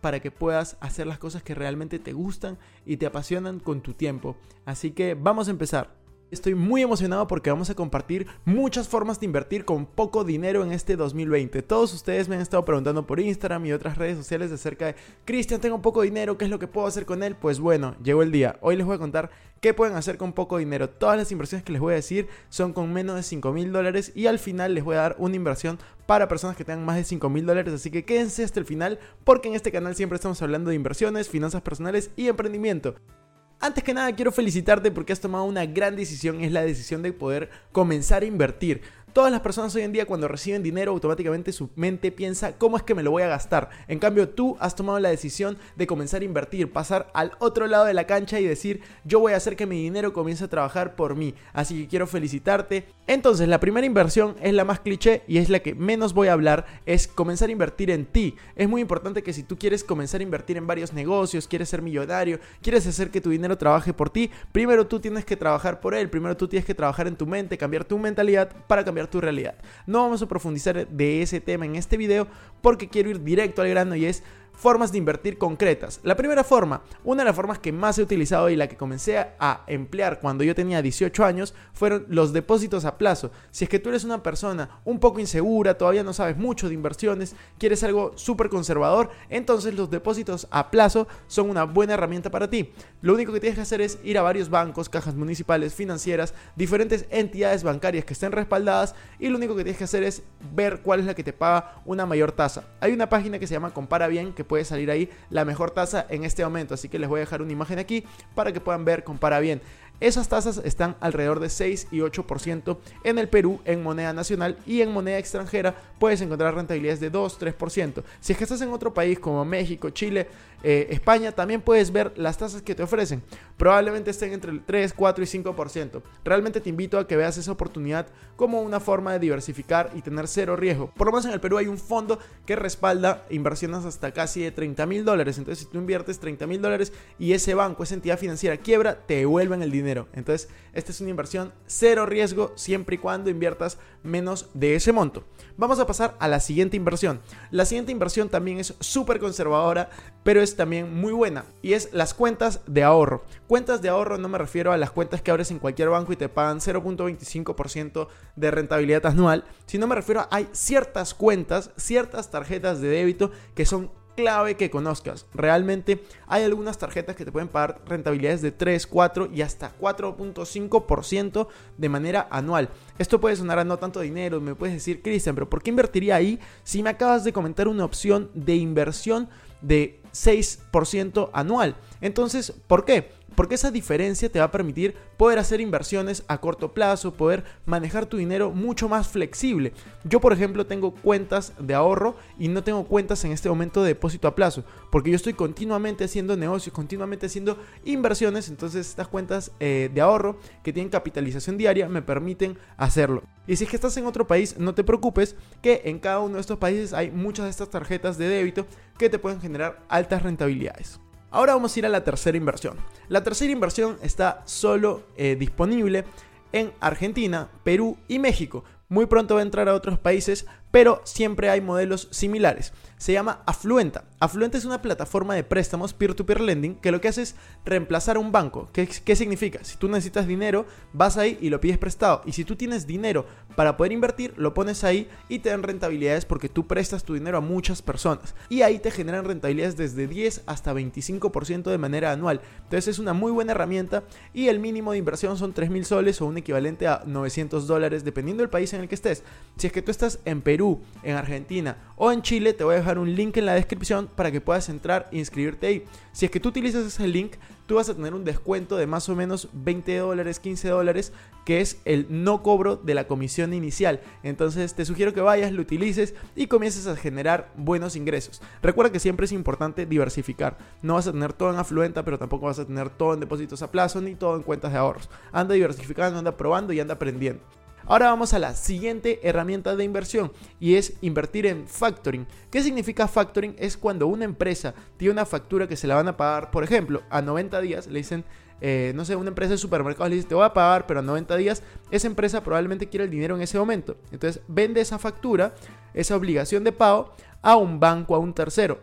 para que puedas hacer las cosas que realmente te gustan y te apasionan con tu tiempo. Así que vamos a empezar. Estoy muy emocionado porque vamos a compartir muchas formas de invertir con poco dinero en este 2020. Todos ustedes me han estado preguntando por Instagram y otras redes sociales acerca de, Cristian, tengo poco dinero, ¿qué es lo que puedo hacer con él? Pues bueno, llegó el día. Hoy les voy a contar qué pueden hacer con poco dinero. Todas las inversiones que les voy a decir son con menos de 5 mil dólares y al final les voy a dar una inversión para personas que tengan más de 5 mil dólares. Así que quédense hasta el final porque en este canal siempre estamos hablando de inversiones, finanzas personales y emprendimiento. Antes que nada quiero felicitarte porque has tomado una gran decisión, es la decisión de poder comenzar a invertir. Todas las personas hoy en día cuando reciben dinero automáticamente su mente piensa cómo es que me lo voy a gastar. En cambio tú has tomado la decisión de comenzar a invertir, pasar al otro lado de la cancha y decir yo voy a hacer que mi dinero comience a trabajar por mí. Así que quiero felicitarte. Entonces la primera inversión es la más cliché y es la que menos voy a hablar, es comenzar a invertir en ti. Es muy importante que si tú quieres comenzar a invertir en varios negocios, quieres ser millonario, quieres hacer que tu dinero trabaje por ti, primero tú tienes que trabajar por él, primero tú tienes que trabajar en tu mente, cambiar tu mentalidad para cambiar tu realidad. No vamos a profundizar de ese tema en este video porque quiero ir directo al grano y es formas de invertir concretas. La primera forma, una de las formas que más he utilizado y la que comencé a emplear cuando yo tenía 18 años, fueron los depósitos a plazo. Si es que tú eres una persona un poco insegura, todavía no sabes mucho de inversiones, quieres algo súper conservador, entonces los depósitos a plazo son una buena herramienta para ti. Lo único que tienes que hacer es ir a varios bancos, cajas municipales, financieras, diferentes entidades bancarias que estén respaldadas y lo único que tienes que hacer es ver cuál es la que te paga una mayor tasa. Hay una página que se llama Compara Bien que puede salir ahí la mejor tasa en este momento. Así que les voy a dejar una imagen aquí para que puedan ver, compara bien. Esas tasas están alrededor de 6 y 8% en el Perú en moneda nacional y en moneda extranjera puedes encontrar rentabilidades de 2-3%. Si es que estás en otro país como México, Chile, eh, España, también puedes ver las tasas que te ofrecen. Probablemente estén entre el 3, 4 y 5%. Realmente te invito a que veas esa oportunidad como una forma de diversificar y tener cero riesgo. Por lo menos en el Perú hay un fondo que respalda inversiones hasta casi de 30 mil dólares. Entonces si tú inviertes 30 mil dólares y ese banco, esa entidad financiera quiebra, te devuelven el dinero entonces, esta es una inversión cero riesgo siempre y cuando inviertas menos de ese monto. Vamos a pasar a la siguiente inversión. La siguiente inversión también es súper conservadora, pero es también muy buena y es las cuentas de ahorro. Cuentas de ahorro no me refiero a las cuentas que abres en cualquier banco y te pagan 0.25% de rentabilidad anual, sino me refiero a hay ciertas cuentas, ciertas tarjetas de débito que son clave que conozcas. Realmente hay algunas tarjetas que te pueden pagar rentabilidades de 3, 4 y hasta 4.5% de manera anual. Esto puede sonar a no tanto dinero, me puedes decir, Cristian, pero ¿por qué invertiría ahí si me acabas de comentar una opción de inversión de 6% anual? Entonces, ¿por qué? Porque esa diferencia te va a permitir poder hacer inversiones a corto plazo, poder manejar tu dinero mucho más flexible. Yo, por ejemplo, tengo cuentas de ahorro y no tengo cuentas en este momento de depósito a plazo, porque yo estoy continuamente haciendo negocios, continuamente haciendo inversiones, entonces estas cuentas eh, de ahorro que tienen capitalización diaria me permiten hacerlo. Y si es que estás en otro país, no te preocupes que en cada uno de estos países hay muchas de estas tarjetas de débito que te pueden generar altas rentabilidades. Ahora vamos a ir a la tercera inversión. La tercera inversión está solo eh, disponible en Argentina, Perú y México. Muy pronto va a entrar a otros países, pero siempre hay modelos similares. Se llama Afluenta. Afluenta es una plataforma de préstamos peer-to-peer lending que lo que hace es reemplazar a un banco. ¿Qué, ¿Qué, significa? Si tú necesitas dinero, vas ahí y lo pides prestado. Y si tú tienes dinero para poder invertir, lo pones ahí y te dan rentabilidades porque tú prestas tu dinero a muchas personas. Y ahí te generan rentabilidades desde 10 hasta 25% de manera anual. Entonces es una muy buena herramienta y el mínimo de inversión son 3 mil soles o un equivalente a 900 dólares dependiendo del país en el que estés. Si es que tú estás en Perú, En Argentina o en Chile, te voy a dejar un link en la descripción para que puedas entrar e inscribirte ahí. Si es que tú utilizas ese link, tú vas a tener un descuento de más o menos 20 dólares, 15 dólares, que es el no cobro de la comisión inicial. Entonces te sugiero que vayas, lo utilices y comiences a generar buenos ingresos. Recuerda que siempre es importante diversificar. No vas a tener todo en afluenta, pero tampoco vas a tener todo en depósitos a plazo ni todo en cuentas de ahorros. Anda diversificando, anda probando y anda aprendiendo. Ahora vamos a la siguiente herramienta de inversión y es invertir en factoring. ¿Qué significa factoring? Es cuando una empresa tiene una factura que se la van a pagar, por ejemplo, a 90 días, le dicen, eh, no sé, una empresa de supermercados le dice, te voy a pagar, pero a 90 días, esa empresa probablemente quiere el dinero en ese momento. Entonces vende esa factura, esa obligación de pago, a un banco, a un tercero.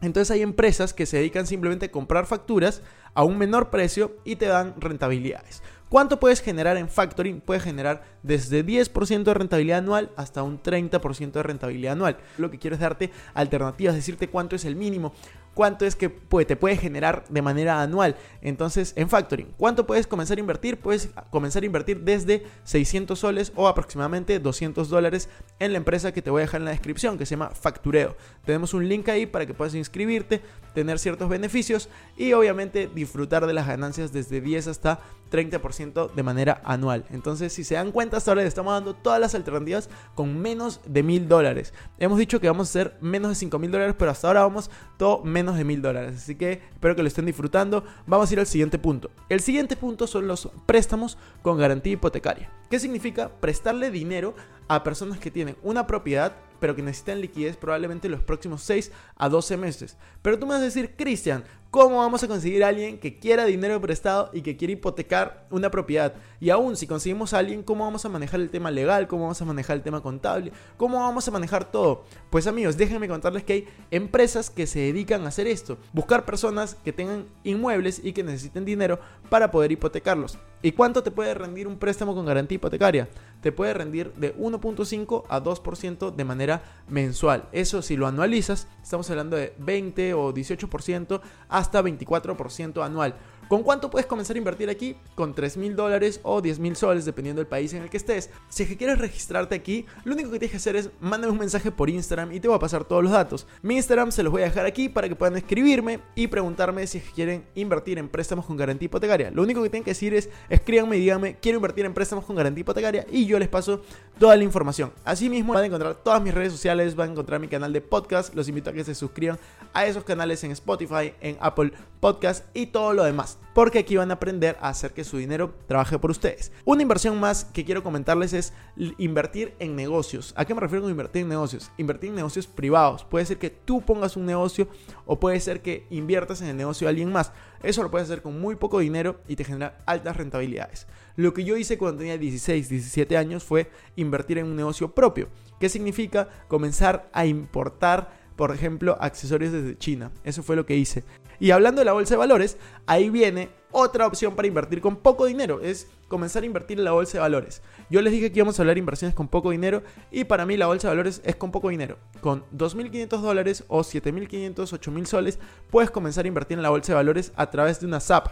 Entonces hay empresas que se dedican simplemente a comprar facturas a un menor precio y te dan rentabilidades. ¿Cuánto puedes generar en factoring? Puedes generar desde 10% de rentabilidad anual hasta un 30% de rentabilidad anual. Lo que quiero es darte alternativas, decirte cuánto es el mínimo, cuánto es que te puede generar de manera anual. Entonces, en factoring, ¿cuánto puedes comenzar a invertir? Puedes comenzar a invertir desde 600 soles o aproximadamente 200 dólares en la empresa que te voy a dejar en la descripción, que se llama Factureo. Tenemos un link ahí para que puedas inscribirte, tener ciertos beneficios y obviamente disfrutar de las ganancias desde 10 hasta 30% de manera anual. Entonces, si se dan cuenta, hasta ahora les estamos dando todas las alternativas con menos de mil dólares. Hemos dicho que vamos a hacer menos de 5 mil dólares, pero hasta ahora vamos todo menos de mil dólares. Así que espero que lo estén disfrutando. Vamos a ir al siguiente punto. El siguiente punto son los préstamos con garantía hipotecaria. ¿Qué significa prestarle dinero a personas que tienen una propiedad pero que necesitan liquidez probablemente los próximos 6 a 12 meses. Pero tú me vas a decir, Cristian, ¿cómo vamos a conseguir a alguien que quiera dinero prestado y que quiera hipotecar una propiedad? Y aún si conseguimos a alguien, ¿cómo vamos a manejar el tema legal? ¿Cómo vamos a manejar el tema contable? ¿Cómo vamos a manejar todo? Pues amigos, déjenme contarles que hay empresas que se dedican a hacer esto. Buscar personas que tengan inmuebles y que necesiten dinero para poder hipotecarlos. ¿Y cuánto te puede rendir un préstamo con garantía hipotecaria? Te puede rendir de 1.5 a 2% de manera mensual. Eso si lo anualizas, estamos hablando de 20 o 18% hasta 24% anual. ¿Con cuánto puedes comenzar a invertir aquí? Con 3 mil dólares o 10 mil soles, dependiendo del país en el que estés. Si es que quieres registrarte aquí, lo único que tienes que hacer es mándame un mensaje por Instagram y te voy a pasar todos los datos. Mi Instagram se los voy a dejar aquí para que puedan escribirme y preguntarme si quieren invertir en préstamos con garantía hipotecaria. Lo único que tienen que decir es escríbanme y díganme quiero invertir en préstamos con garantía hipotecaria y yo les paso toda la información. Asimismo van a encontrar todas mis redes sociales, van a encontrar mi canal de podcast. Los invito a que se suscriban a esos canales en Spotify, en Apple Podcast y todo lo demás porque aquí van a aprender a hacer que su dinero trabaje por ustedes. Una inversión más que quiero comentarles es invertir en negocios. ¿A qué me refiero con invertir en negocios? Invertir en negocios privados. Puede ser que tú pongas un negocio o puede ser que inviertas en el negocio de alguien más. Eso lo puedes hacer con muy poco dinero y te genera altas rentabilidades. Lo que yo hice cuando tenía 16, 17 años fue invertir en un negocio propio. ¿Qué significa? Comenzar a importar por ejemplo, accesorios desde China. Eso fue lo que hice. Y hablando de la bolsa de valores, ahí viene otra opción para invertir con poco dinero, es comenzar a invertir en la bolsa de valores. Yo les dije que íbamos a hablar de inversiones con poco dinero y para mí la bolsa de valores es con poco dinero. Con 2.500 dólares o 7.500, 8.000 soles puedes comenzar a invertir en la bolsa de valores a través de una SAP.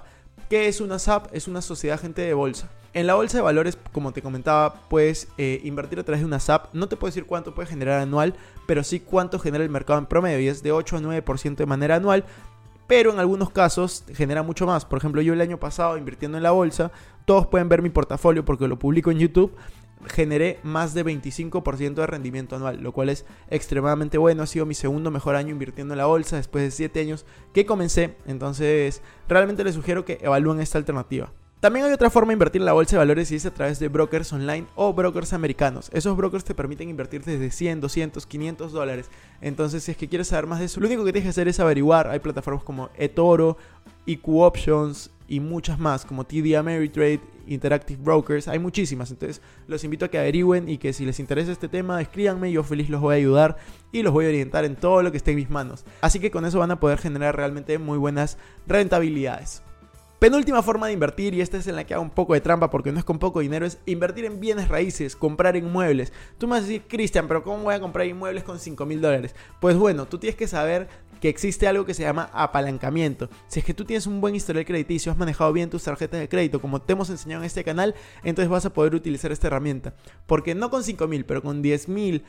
¿Qué es una SAP? Es una sociedad agente de bolsa. En la bolsa de valores, como te comentaba, puedes eh, invertir a través de una SAP. No te puedo decir cuánto puedes generar anual, pero sí cuánto genera el mercado en promedio. Y es de 8 a 9% de manera anual pero en algunos casos genera mucho más. Por ejemplo, yo el año pasado invirtiendo en la bolsa, todos pueden ver mi portafolio porque lo publico en YouTube, generé más de 25% de rendimiento anual, lo cual es extremadamente bueno. Ha sido mi segundo mejor año invirtiendo en la bolsa después de 7 años que comencé. Entonces, realmente les sugiero que evalúen esta alternativa. También hay otra forma de invertir en la bolsa de valores y es a través de brokers online o brokers americanos. Esos brokers te permiten invertir desde 100, 200, 500 dólares. Entonces, si es que quieres saber más de eso, lo único que tienes que hacer es averiguar. Hay plataformas como eToro, IQ Options y muchas más, como TD Ameritrade, Interactive Brokers. Hay muchísimas. Entonces, los invito a que averigüen y que si les interesa este tema, escríbanme. Yo feliz los voy a ayudar y los voy a orientar en todo lo que esté en mis manos. Así que con eso van a poder generar realmente muy buenas rentabilidades. Penúltima forma de invertir, y esta es en la que hago un poco de trampa porque no es con poco dinero, es invertir en bienes raíces, comprar inmuebles. Tú me vas a decir, Cristian, pero ¿cómo voy a comprar inmuebles con 5 mil dólares? Pues bueno, tú tienes que saber que existe algo que se llama apalancamiento. Si es que tú tienes un buen historial crediticio, has manejado bien tus tarjetas de crédito, como te hemos enseñado en este canal, entonces vas a poder utilizar esta herramienta. Porque no con 5 mil, pero con 10 mil,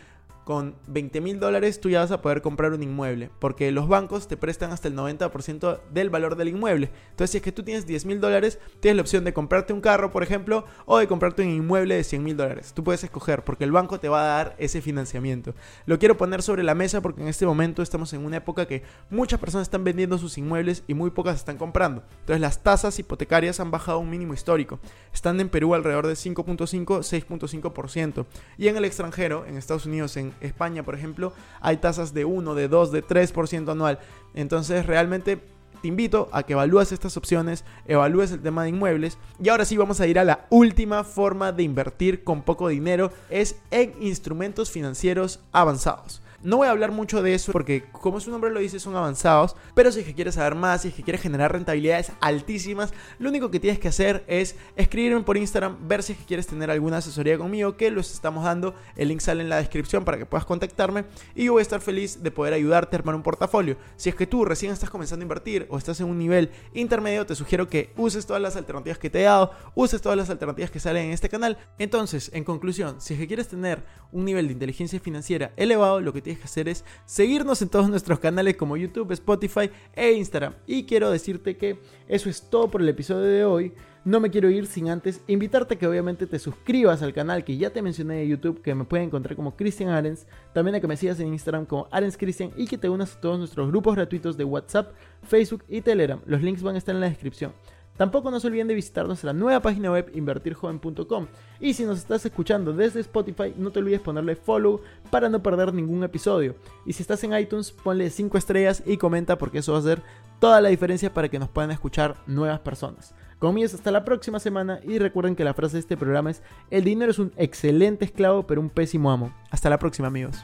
con 20 mil dólares tú ya vas a poder comprar un inmueble, porque los bancos te prestan hasta el 90% del valor del inmueble. Entonces, si es que tú tienes 10 mil dólares, tienes la opción de comprarte un carro, por ejemplo, o de comprarte un inmueble de 100 mil dólares. Tú puedes escoger, porque el banco te va a dar ese financiamiento. Lo quiero poner sobre la mesa porque en este momento estamos en una época que muchas personas están vendiendo sus inmuebles y muy pocas están comprando. Entonces, las tasas hipotecarias han bajado a un mínimo histórico. Están en Perú alrededor de 5.5, 6.5%. Y en el extranjero, en Estados Unidos, en España, por ejemplo, hay tasas de 1, de 2, de 3% anual. Entonces, realmente te invito a que evalúes estas opciones, evalúes el tema de inmuebles. Y ahora sí vamos a ir a la última forma de invertir con poco dinero, es en instrumentos financieros avanzados. No voy a hablar mucho de eso porque, como su nombre lo dice, son avanzados. Pero si es que quieres saber más, si es que quieres generar rentabilidades altísimas, lo único que tienes que hacer es escribirme por Instagram, ver si es que quieres tener alguna asesoría conmigo, que los estamos dando. El link sale en la descripción para que puedas contactarme. Y yo voy a estar feliz de poder ayudarte a armar un portafolio. Si es que tú recién estás comenzando a invertir o estás en un nivel intermedio, te sugiero que uses todas las alternativas que te he dado, uses todas las alternativas que salen en este canal. Entonces, en conclusión, si es que quieres tener un nivel de inteligencia financiera elevado, lo que tienes que hacer es seguirnos en todos nuestros canales como YouTube, Spotify e Instagram. Y quiero decirte que eso es todo por el episodio de hoy. No me quiero ir sin antes invitarte a que obviamente te suscribas al canal que ya te mencioné de YouTube, que me pueden encontrar como Christian Arens, también a que me sigas en Instagram como Arens Christian y que te unas a todos nuestros grupos gratuitos de WhatsApp, Facebook y Telegram. Los links van a estar en la descripción. Tampoco no se olviden de visitar nuestra nueva página web invertirjoven.com. Y si nos estás escuchando desde Spotify, no te olvides ponerle follow para no perder ningún episodio. Y si estás en iTunes, ponle 5 estrellas y comenta porque eso va a hacer toda la diferencia para que nos puedan escuchar nuevas personas. Conmigo hasta la próxima semana y recuerden que la frase de este programa es, el dinero es un excelente esclavo pero un pésimo amo. Hasta la próxima amigos.